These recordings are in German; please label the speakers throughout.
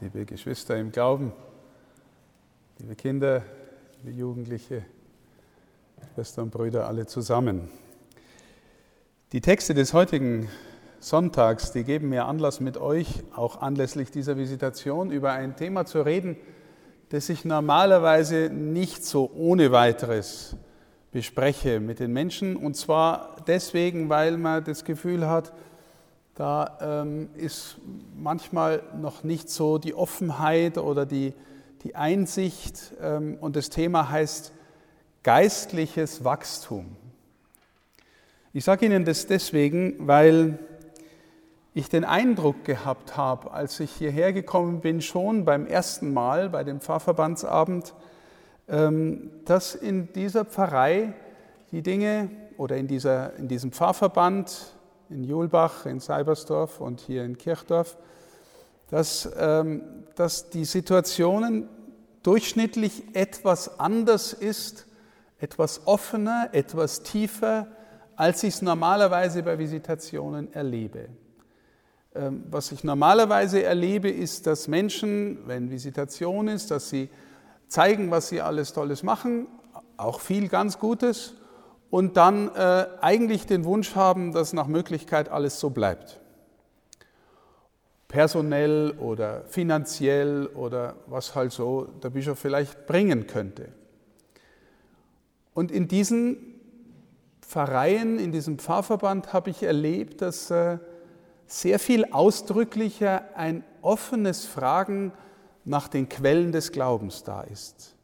Speaker 1: liebe Geschwister im Glauben, liebe Kinder, liebe Jugendliche, Schwestern und Brüder, alle zusammen. Die Texte des heutigen Sonntags, die geben mir Anlass, mit euch auch anlässlich dieser Visitation über ein Thema zu reden, das ich normalerweise nicht so ohne weiteres bespreche mit den Menschen. Und zwar deswegen, weil man das Gefühl hat, da ähm, ist manchmal noch nicht so die Offenheit oder die, die Einsicht. Ähm, und das Thema heißt geistliches Wachstum. Ich sage Ihnen das deswegen, weil ich den Eindruck gehabt habe, als ich hierher gekommen bin, schon beim ersten Mal bei dem Pfarrverbandsabend, ähm, dass in dieser Pfarrei die Dinge oder in, dieser, in diesem Pfarrverband in Julbach, in Seibersdorf und hier in Kirchdorf, dass, ähm, dass die Situationen durchschnittlich etwas anders ist, etwas offener, etwas tiefer, als ich es normalerweise bei Visitationen erlebe. Ähm, was ich normalerweise erlebe, ist, dass Menschen, wenn Visitation ist, dass sie zeigen, was sie alles Tolles machen, auch viel ganz Gutes, und dann äh, eigentlich den Wunsch haben, dass nach Möglichkeit alles so bleibt. Personell oder finanziell oder was halt so der Bischof vielleicht bringen könnte. Und in diesen Pfarreien, in diesem Pfarrverband habe ich erlebt, dass äh, sehr viel ausdrücklicher ein offenes Fragen nach den Quellen des Glaubens da ist.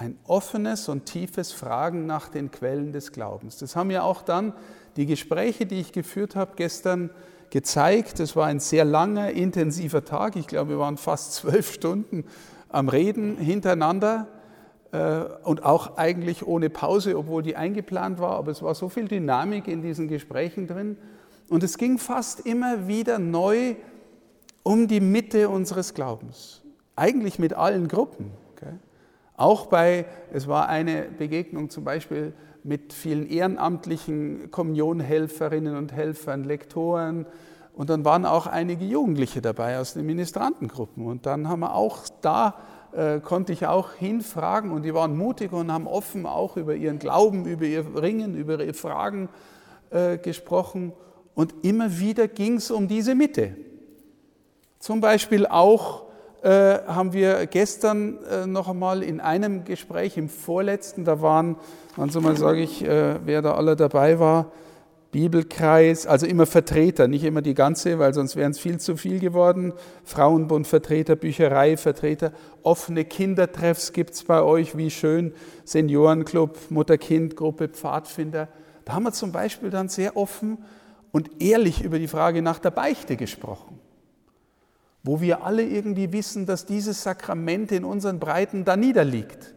Speaker 1: Ein offenes und tiefes Fragen nach den Quellen des Glaubens. Das haben ja auch dann die Gespräche, die ich geführt habe gestern, gezeigt. Es war ein sehr langer, intensiver Tag. Ich glaube, wir waren fast zwölf Stunden am Reden hintereinander äh, und auch eigentlich ohne Pause, obwohl die eingeplant war. Aber es war so viel Dynamik in diesen Gesprächen drin. Und es ging fast immer wieder neu um die Mitte unseres Glaubens. Eigentlich mit allen Gruppen. Okay? Auch bei, es war eine Begegnung zum Beispiel mit vielen ehrenamtlichen Kommunionhelferinnen und Helfern, Lektoren. Und dann waren auch einige Jugendliche dabei aus den Ministrantengruppen. Und dann haben wir auch da, äh, konnte ich auch hinfragen und die waren mutig und haben offen auch über ihren Glauben, über ihr Ringen, über ihre Fragen äh, gesprochen. Und immer wieder ging es um diese Mitte. Zum Beispiel auch äh, haben wir gestern äh, noch einmal in einem Gespräch, im vorletzten, da waren, also mal sage ich, äh, wer da alle dabei war, Bibelkreis, also immer Vertreter, nicht immer die ganze, weil sonst wären es viel zu viel geworden. Frauenbund Vertreter, Bücherei Vertreter, offene Kindertreffs gibt es bei euch, wie schön, Seniorenclub, Mutter-Kind-Gruppe, Pfadfinder. Da haben wir zum Beispiel dann sehr offen und ehrlich über die Frage nach der Beichte gesprochen, wo wir alle irgendwie wissen, dass dieses Sakrament in unseren Breiten da niederliegt.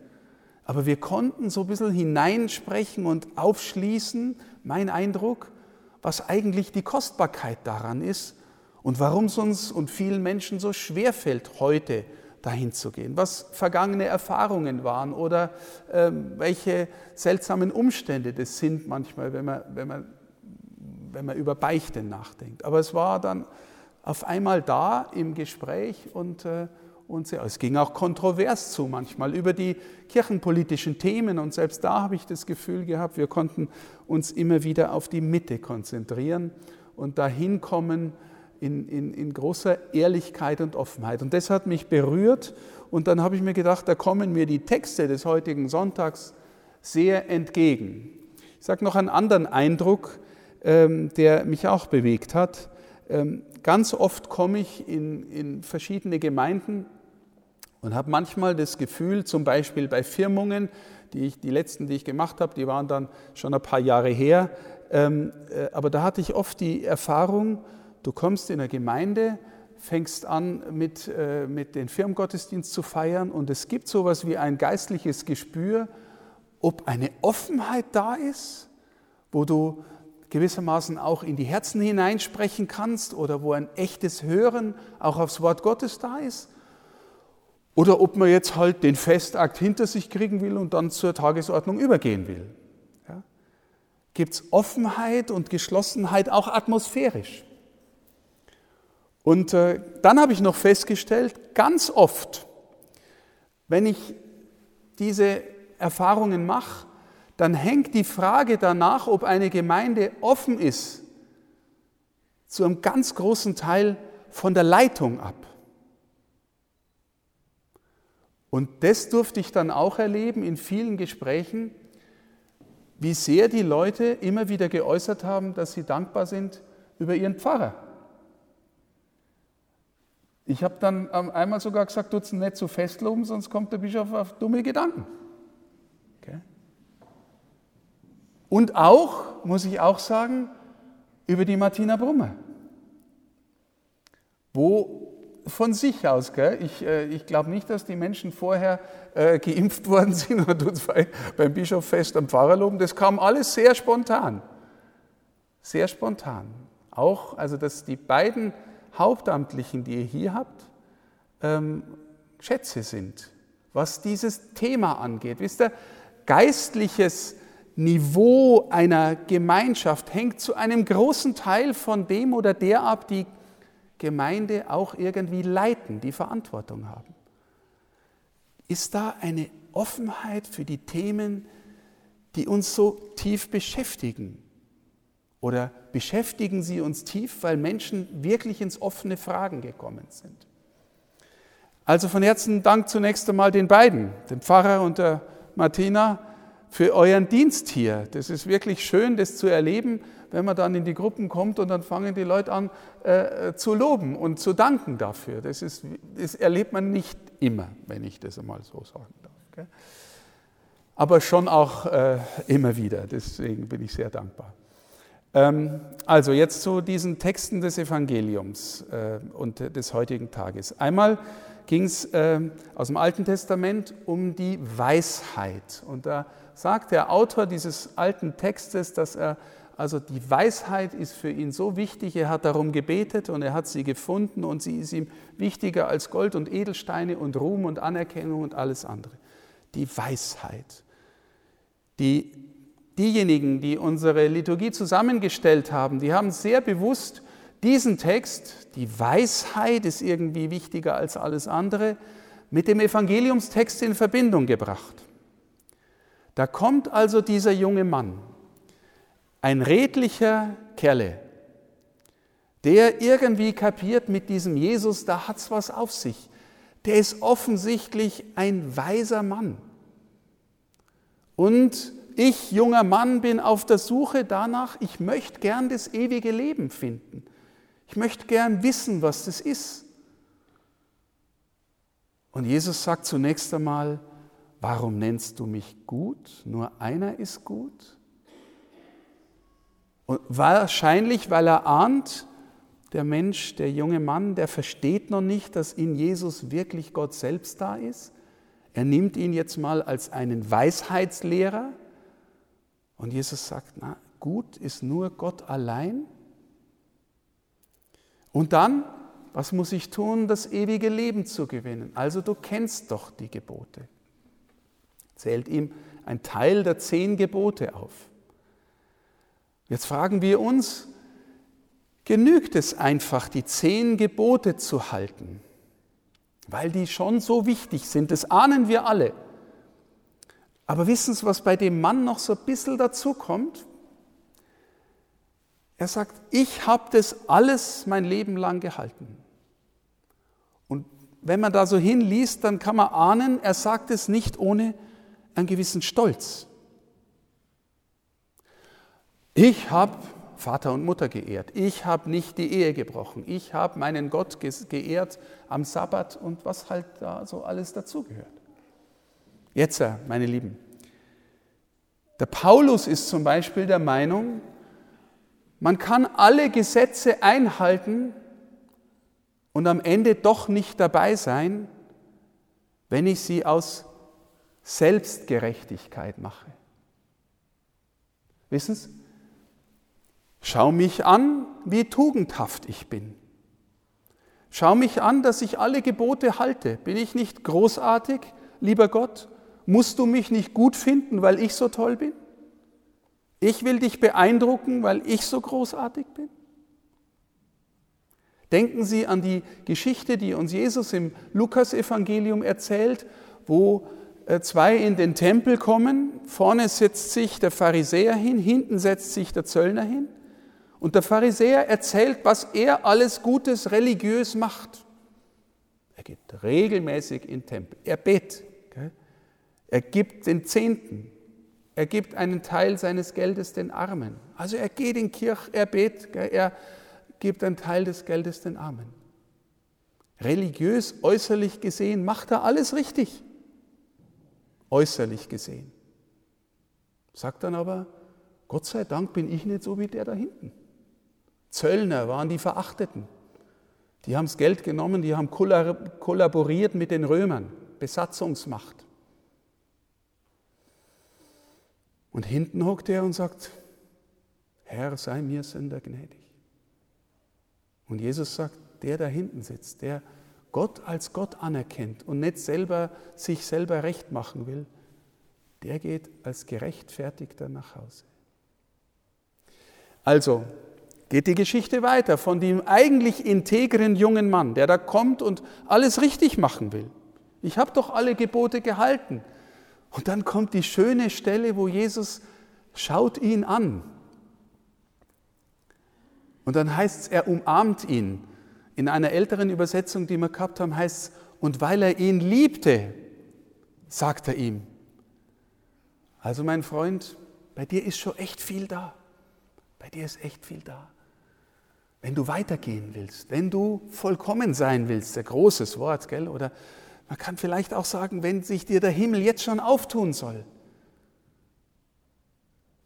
Speaker 1: Aber wir konnten so ein bisschen hineinsprechen und aufschließen, mein Eindruck, was eigentlich die Kostbarkeit daran ist und warum es uns und vielen Menschen so schwer fällt, heute dahin zu gehen, was vergangene Erfahrungen waren oder äh, welche seltsamen Umstände das sind manchmal, wenn man, wenn man wenn man über Beichte nachdenkt. Aber es war dann auf einmal da im Gespräch und, äh, und sehr, es ging auch kontrovers zu manchmal über die kirchenpolitischen Themen und selbst da habe ich das Gefühl gehabt, wir konnten uns immer wieder auf die Mitte konzentrieren und dahin kommen in, in, in großer Ehrlichkeit und Offenheit. Und das hat mich berührt und dann habe ich mir gedacht, da kommen mir die Texte des heutigen Sonntags sehr entgegen. Ich sage noch einen anderen Eindruck, ähm, der mich auch bewegt hat. Ähm, ganz oft komme ich in, in verschiedene Gemeinden und habe manchmal das Gefühl, zum Beispiel bei Firmungen, die, ich, die letzten, die ich gemacht habe, die waren dann schon ein paar Jahre her, ähm, äh, aber da hatte ich oft die Erfahrung, du kommst in eine Gemeinde, fängst an mit, äh, mit den Firmengottesdienst zu feiern und es gibt so etwas wie ein geistliches Gespür, ob eine Offenheit da ist, wo du gewissermaßen auch in die Herzen hineinsprechen kannst oder wo ein echtes Hören auch aufs Wort Gottes da ist. Oder ob man jetzt halt den Festakt hinter sich kriegen will und dann zur Tagesordnung übergehen will. Ja? Gibt es Offenheit und Geschlossenheit auch atmosphärisch? Und äh, dann habe ich noch festgestellt, ganz oft, wenn ich diese Erfahrungen mache, dann hängt die Frage danach, ob eine Gemeinde offen ist, zu einem ganz großen Teil von der Leitung ab. Und das durfte ich dann auch erleben in vielen Gesprächen, wie sehr die Leute immer wieder geäußert haben, dass sie dankbar sind über ihren Pfarrer. Ich habe dann einmal sogar gesagt, es nicht zu so festloben, sonst kommt der Bischof auf dumme Gedanken. Okay. Und auch, muss ich auch sagen, über die Martina Brummer. Wo von sich aus, gell? ich, äh, ich glaube nicht, dass die Menschen vorher äh, geimpft worden sind oder tut beim Bischof fest am Pfarrer loben. Das kam alles sehr spontan. Sehr spontan. Auch, also dass die beiden Hauptamtlichen, die ihr hier habt, ähm, Schätze sind, was dieses Thema angeht. Wisst ihr, geistliches Niveau einer Gemeinschaft hängt zu einem großen Teil von dem oder der ab, die Gemeinde auch irgendwie leiten, die Verantwortung haben. Ist da eine Offenheit für die Themen, die uns so tief beschäftigen? Oder beschäftigen sie uns tief, weil Menschen wirklich ins offene Fragen gekommen sind? Also von Herzen Dank zunächst einmal den beiden, dem Pfarrer und der Martina, für euren Dienst hier. Das ist wirklich schön, das zu erleben, wenn man dann in die Gruppen kommt und dann fangen die Leute an äh, zu loben und zu danken dafür. Das, ist, das erlebt man nicht immer, wenn ich das einmal so sagen darf. Gell? Aber schon auch äh, immer wieder. Deswegen bin ich sehr dankbar. Ähm, also jetzt zu diesen Texten des Evangeliums äh, und des heutigen Tages. Einmal ging es äh, aus dem Alten Testament um die Weisheit. Und da sagt der Autor dieses alten Textes, dass er also die Weisheit ist für ihn so wichtig, er hat darum gebetet und er hat sie gefunden und sie ist ihm wichtiger als Gold und Edelsteine und Ruhm und Anerkennung und alles andere. Die Weisheit. Die diejenigen, die unsere Liturgie zusammengestellt haben, die haben sehr bewusst diesen Text, die Weisheit ist irgendwie wichtiger als alles andere, mit dem Evangeliumstext in Verbindung gebracht. Da kommt also dieser junge Mann, ein redlicher Kerle, der irgendwie kapiert mit diesem Jesus, da hat's was auf sich. Der ist offensichtlich ein weiser Mann. Und ich, junger Mann, bin auf der Suche danach, ich möchte gern das ewige Leben finden. Ich möchte gern wissen, was das ist. Und Jesus sagt zunächst einmal, warum nennst du mich gut? Nur einer ist gut. Und wahrscheinlich, weil er ahnt, der Mensch, der junge Mann, der versteht noch nicht, dass in Jesus wirklich Gott selbst da ist. Er nimmt ihn jetzt mal als einen Weisheitslehrer und Jesus sagt, na, gut ist nur Gott allein. Und dann, was muss ich tun, das ewige Leben zu gewinnen? Also du kennst doch die Gebote. Zählt ihm ein Teil der zehn Gebote auf. Jetzt fragen wir uns, genügt es einfach, die zehn Gebote zu halten? Weil die schon so wichtig sind, das ahnen wir alle. Aber wissen Sie, was bei dem Mann noch so ein bisschen dazu kommt? Er sagt, ich habe das alles mein Leben lang gehalten. Und wenn man da so hinliest, dann kann man ahnen, er sagt es nicht ohne einen gewissen Stolz. Ich habe Vater und Mutter geehrt. Ich habe nicht die Ehe gebrochen. Ich habe meinen Gott geehrt am Sabbat und was halt da so alles dazugehört. Jetzt, äh, meine Lieben, der Paulus ist zum Beispiel der Meinung, man kann alle Gesetze einhalten und am Ende doch nicht dabei sein, wenn ich sie aus Selbstgerechtigkeit mache. Wissen Sie? Schau mich an, wie tugendhaft ich bin. Schau mich an, dass ich alle Gebote halte. Bin ich nicht großartig, lieber Gott? Musst du mich nicht gut finden, weil ich so toll bin? Ich will dich beeindrucken, weil ich so großartig bin? Denken Sie an die Geschichte, die uns Jesus im Lukasevangelium erzählt, wo zwei in den Tempel kommen. Vorne setzt sich der Pharisäer hin, hinten setzt sich der Zöllner hin. Und der Pharisäer erzählt, was er alles Gutes religiös macht. Er geht regelmäßig in den Tempel. Er betet. Er gibt den Zehnten. Er gibt einen Teil seines Geldes den Armen. Also er geht in Kirche, er betet, er gibt einen Teil des Geldes den Armen. Religiös, äußerlich gesehen macht er alles richtig äußerlich gesehen. Sagt dann aber, Gott sei Dank bin ich nicht so wie der da hinten. Zöllner waren die Verachteten. Die haben das Geld genommen, die haben kollaboriert mit den Römern, Besatzungsmacht. Und hinten hockt er und sagt, Herr, sei mir Sünder gnädig. Und Jesus sagt, der da hinten sitzt, der Gott als Gott anerkennt und nicht selber sich selber recht machen will, der geht als gerechtfertigter nach Hause. Also geht die Geschichte weiter von dem eigentlich integren jungen Mann, der da kommt und alles richtig machen will. Ich habe doch alle Gebote gehalten. Und dann kommt die schöne Stelle, wo Jesus schaut ihn an. Und dann heißt es, er umarmt ihn in einer älteren Übersetzung, die wir gehabt haben, heißt es, und weil er ihn liebte, sagt er ihm. Also mein Freund, bei dir ist schon echt viel da. Bei dir ist echt viel da. Wenn du weitergehen willst, wenn du vollkommen sein willst, ein großes Wort, gell? Oder man kann vielleicht auch sagen, wenn sich dir der Himmel jetzt schon auftun soll,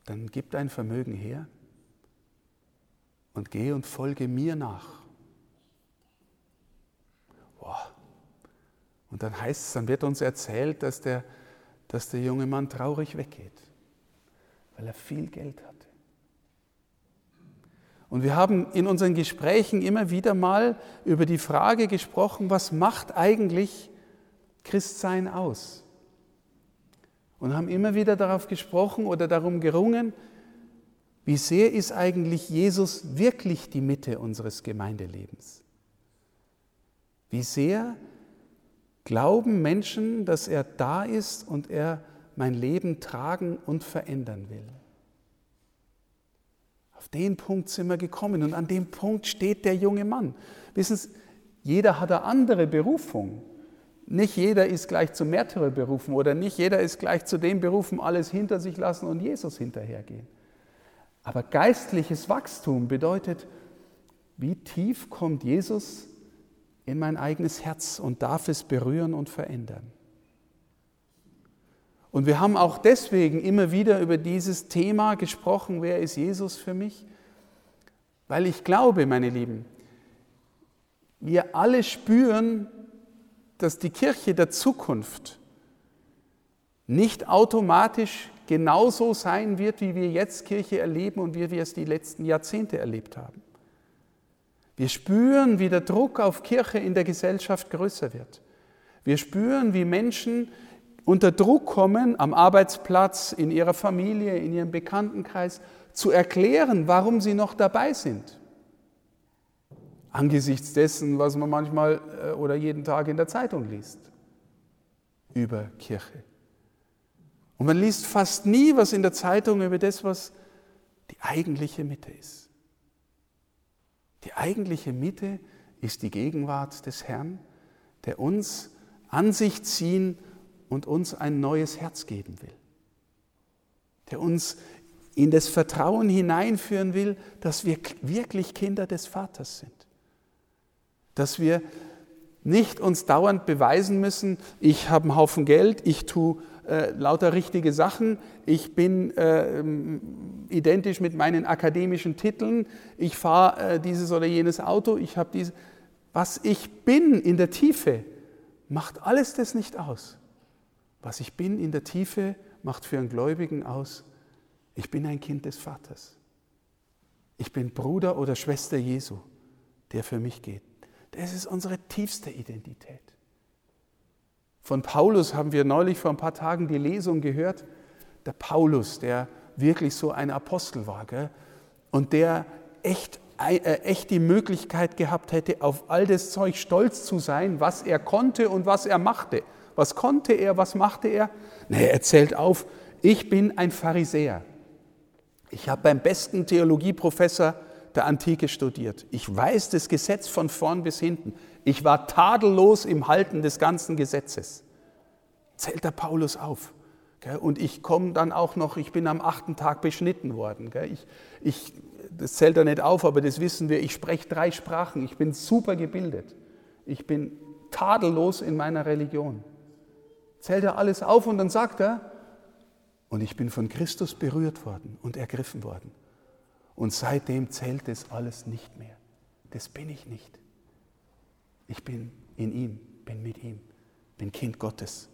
Speaker 1: dann gib dein Vermögen her und geh und folge mir nach. Boah. Und dann heißt es, dann wird uns erzählt, dass der, dass der junge Mann traurig weggeht, weil er viel Geld hatte. Und wir haben in unseren Gesprächen immer wieder mal über die Frage gesprochen, was macht eigentlich Christsein aus? Und haben immer wieder darauf gesprochen oder darum gerungen, wie sehr ist eigentlich Jesus wirklich die Mitte unseres Gemeindelebens? Wie sehr glauben Menschen, dass er da ist und er mein Leben tragen und verändern will. Auf den Punkt sind wir gekommen und an dem Punkt steht der junge Mann. Wissen Sie, jeder hat eine andere Berufung. Nicht jeder ist gleich zum Märtyrer berufen oder nicht jeder ist gleich zu dem berufen, alles hinter sich lassen und Jesus hinterhergehen. Aber geistliches Wachstum bedeutet, wie tief kommt Jesus in mein eigenes Herz und darf es berühren und verändern. Und wir haben auch deswegen immer wieder über dieses Thema gesprochen, wer ist Jesus für mich? Weil ich glaube, meine Lieben, wir alle spüren, dass die Kirche der Zukunft nicht automatisch genauso sein wird, wie wir jetzt Kirche erleben und wie wir es die letzten Jahrzehnte erlebt haben. Wir spüren, wie der Druck auf Kirche in der Gesellschaft größer wird. Wir spüren, wie Menschen unter Druck kommen, am Arbeitsplatz, in ihrer Familie, in ihrem Bekanntenkreis, zu erklären, warum sie noch dabei sind. Angesichts dessen, was man manchmal äh, oder jeden Tag in der Zeitung liest über Kirche. Und man liest fast nie was in der Zeitung über das, was die eigentliche Mitte ist. Die eigentliche Mitte ist die Gegenwart des Herrn, der uns an sich ziehen und uns ein neues Herz geben will. Der uns in das Vertrauen hineinführen will, dass wir wirklich Kinder des Vaters sind. Dass wir nicht uns dauernd beweisen müssen, ich habe einen Haufen Geld, ich tue äh, lauter richtige Sachen. Ich bin äh, identisch mit meinen akademischen Titeln. Ich fahre äh, dieses oder jenes Auto. Ich habe diese. Was ich bin in der Tiefe, macht alles das nicht aus. Was ich bin in der Tiefe, macht für einen Gläubigen aus, ich bin ein Kind des Vaters. Ich bin Bruder oder Schwester Jesu, der für mich geht. Das ist unsere tiefste Identität. Von Paulus haben wir neulich vor ein paar Tagen die Lesung gehört. Der Paulus, der wirklich so ein Apostel war gell? und der echt äh, echt die Möglichkeit gehabt hätte, auf all das Zeug stolz zu sein, was er konnte und was er machte. Was konnte er, was machte er? Nee, er zählt auf, ich bin ein Pharisäer. Ich habe beim besten Theologieprofessor der Antike studiert. Ich weiß das Gesetz von vorn bis hinten. Ich war tadellos im Halten des ganzen Gesetzes. Zählt der Paulus auf. Und ich komme dann auch noch, ich bin am achten Tag beschnitten worden. Ich, ich, das zählt er nicht auf, aber das wissen wir. Ich spreche drei Sprachen. Ich bin super gebildet. Ich bin tadellos in meiner Religion. Zählt er alles auf und dann sagt er, und ich bin von Christus berührt worden und ergriffen worden. Und seitdem zählt es alles nicht mehr. Das bin ich nicht. Ich bin in ihm, bin mit ihm, bin Kind Gottes.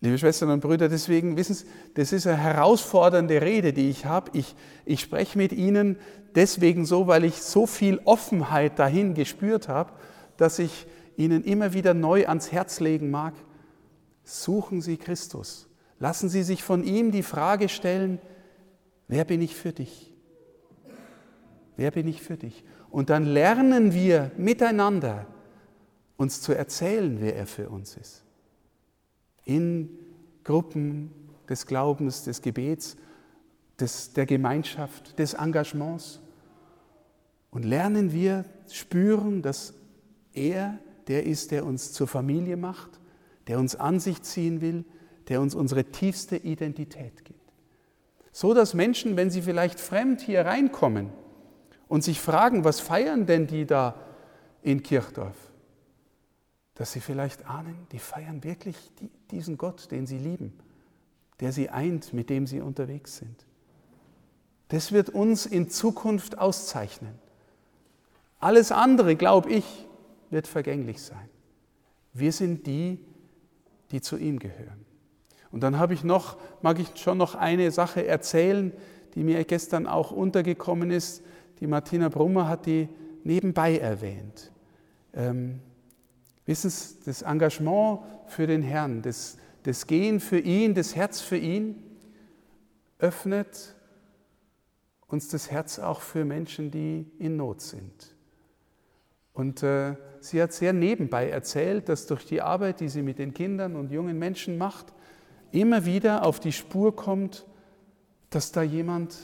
Speaker 1: Liebe Schwestern und Brüder, deswegen wissen Sie, das ist eine herausfordernde Rede, die ich habe. Ich, ich spreche mit Ihnen deswegen so, weil ich so viel Offenheit dahin gespürt habe, dass ich Ihnen immer wieder neu ans Herz legen mag. Suchen Sie Christus. Lassen Sie sich von ihm die Frage stellen, wer bin ich für dich? Wer bin ich für dich? Und dann lernen wir miteinander uns zu erzählen, wer er für uns ist in Gruppen des Glaubens, des Gebets, des, der Gemeinschaft, des Engagements. Und lernen wir spüren, dass er der ist, der uns zur Familie macht, der uns an sich ziehen will, der uns unsere tiefste Identität gibt. So dass Menschen, wenn sie vielleicht fremd hier reinkommen und sich fragen, was feiern denn die da in Kirchdorf? dass sie vielleicht ahnen, die feiern wirklich diesen Gott, den sie lieben, der sie eint, mit dem sie unterwegs sind. Das wird uns in Zukunft auszeichnen. Alles andere, glaube ich, wird vergänglich sein. Wir sind die, die zu ihm gehören. Und dann habe ich noch, mag ich schon noch eine Sache erzählen, die mir gestern auch untergekommen ist. Die Martina Brummer hat die nebenbei erwähnt. Ähm, Wissen Sie, das Engagement für den Herrn, das, das Gehen für ihn, das Herz für ihn, öffnet uns das Herz auch für Menschen, die in Not sind. Und äh, sie hat sehr nebenbei erzählt, dass durch die Arbeit, die sie mit den Kindern und jungen Menschen macht, immer wieder auf die Spur kommt, dass da jemand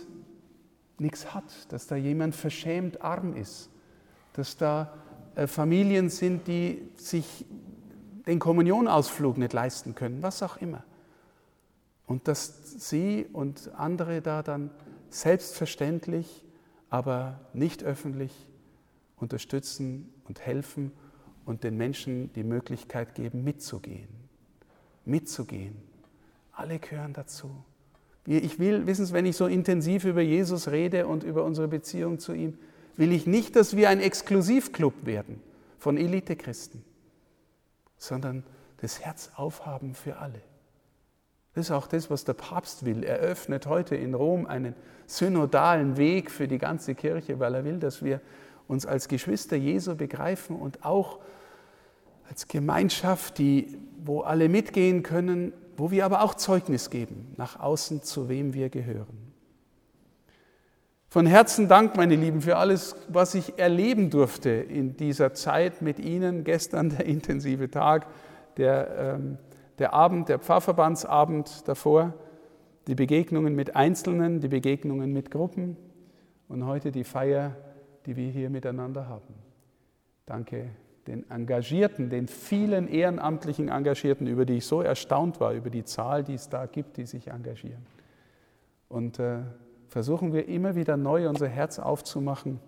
Speaker 1: nichts hat, dass da jemand verschämt arm ist, dass da äh, Familien sind, die sich den Kommunionausflug nicht leisten können, was auch immer. Und dass sie und andere da dann selbstverständlich, aber nicht öffentlich unterstützen und helfen und den Menschen die Möglichkeit geben, mitzugehen. Mitzugehen. Alle gehören dazu. Ich will, wissen Sie, wenn ich so intensiv über Jesus rede und über unsere Beziehung zu ihm, will ich nicht, dass wir ein Exklusivclub werden von Elitechristen, sondern das Herz aufhaben für alle. Das ist auch das, was der Papst will. Er öffnet heute in Rom einen synodalen Weg für die ganze Kirche, weil er will, dass wir uns als Geschwister Jesu begreifen und auch als Gemeinschaft, die, wo alle mitgehen können, wo wir aber auch Zeugnis geben nach außen, zu wem wir gehören. Von Herzen Dank, meine Lieben, für alles, was ich erleben durfte in dieser Zeit mit Ihnen. Gestern der intensive Tag, der, ähm, der Abend, der Pfarrverbandsabend davor, die Begegnungen mit Einzelnen, die Begegnungen mit Gruppen und heute die Feier, die wir hier miteinander haben. Danke den Engagierten, den vielen ehrenamtlichen Engagierten, über die ich so erstaunt war, über die Zahl, die es da gibt, die sich engagieren. Und äh, versuchen wir immer wieder neu unser Herz aufzumachen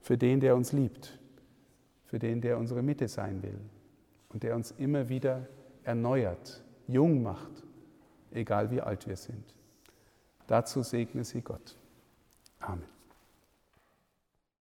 Speaker 1: für den, der uns liebt, für den, der unsere Mitte sein will und der uns immer wieder erneuert, jung macht, egal wie alt wir sind. Dazu segne sie Gott. Amen.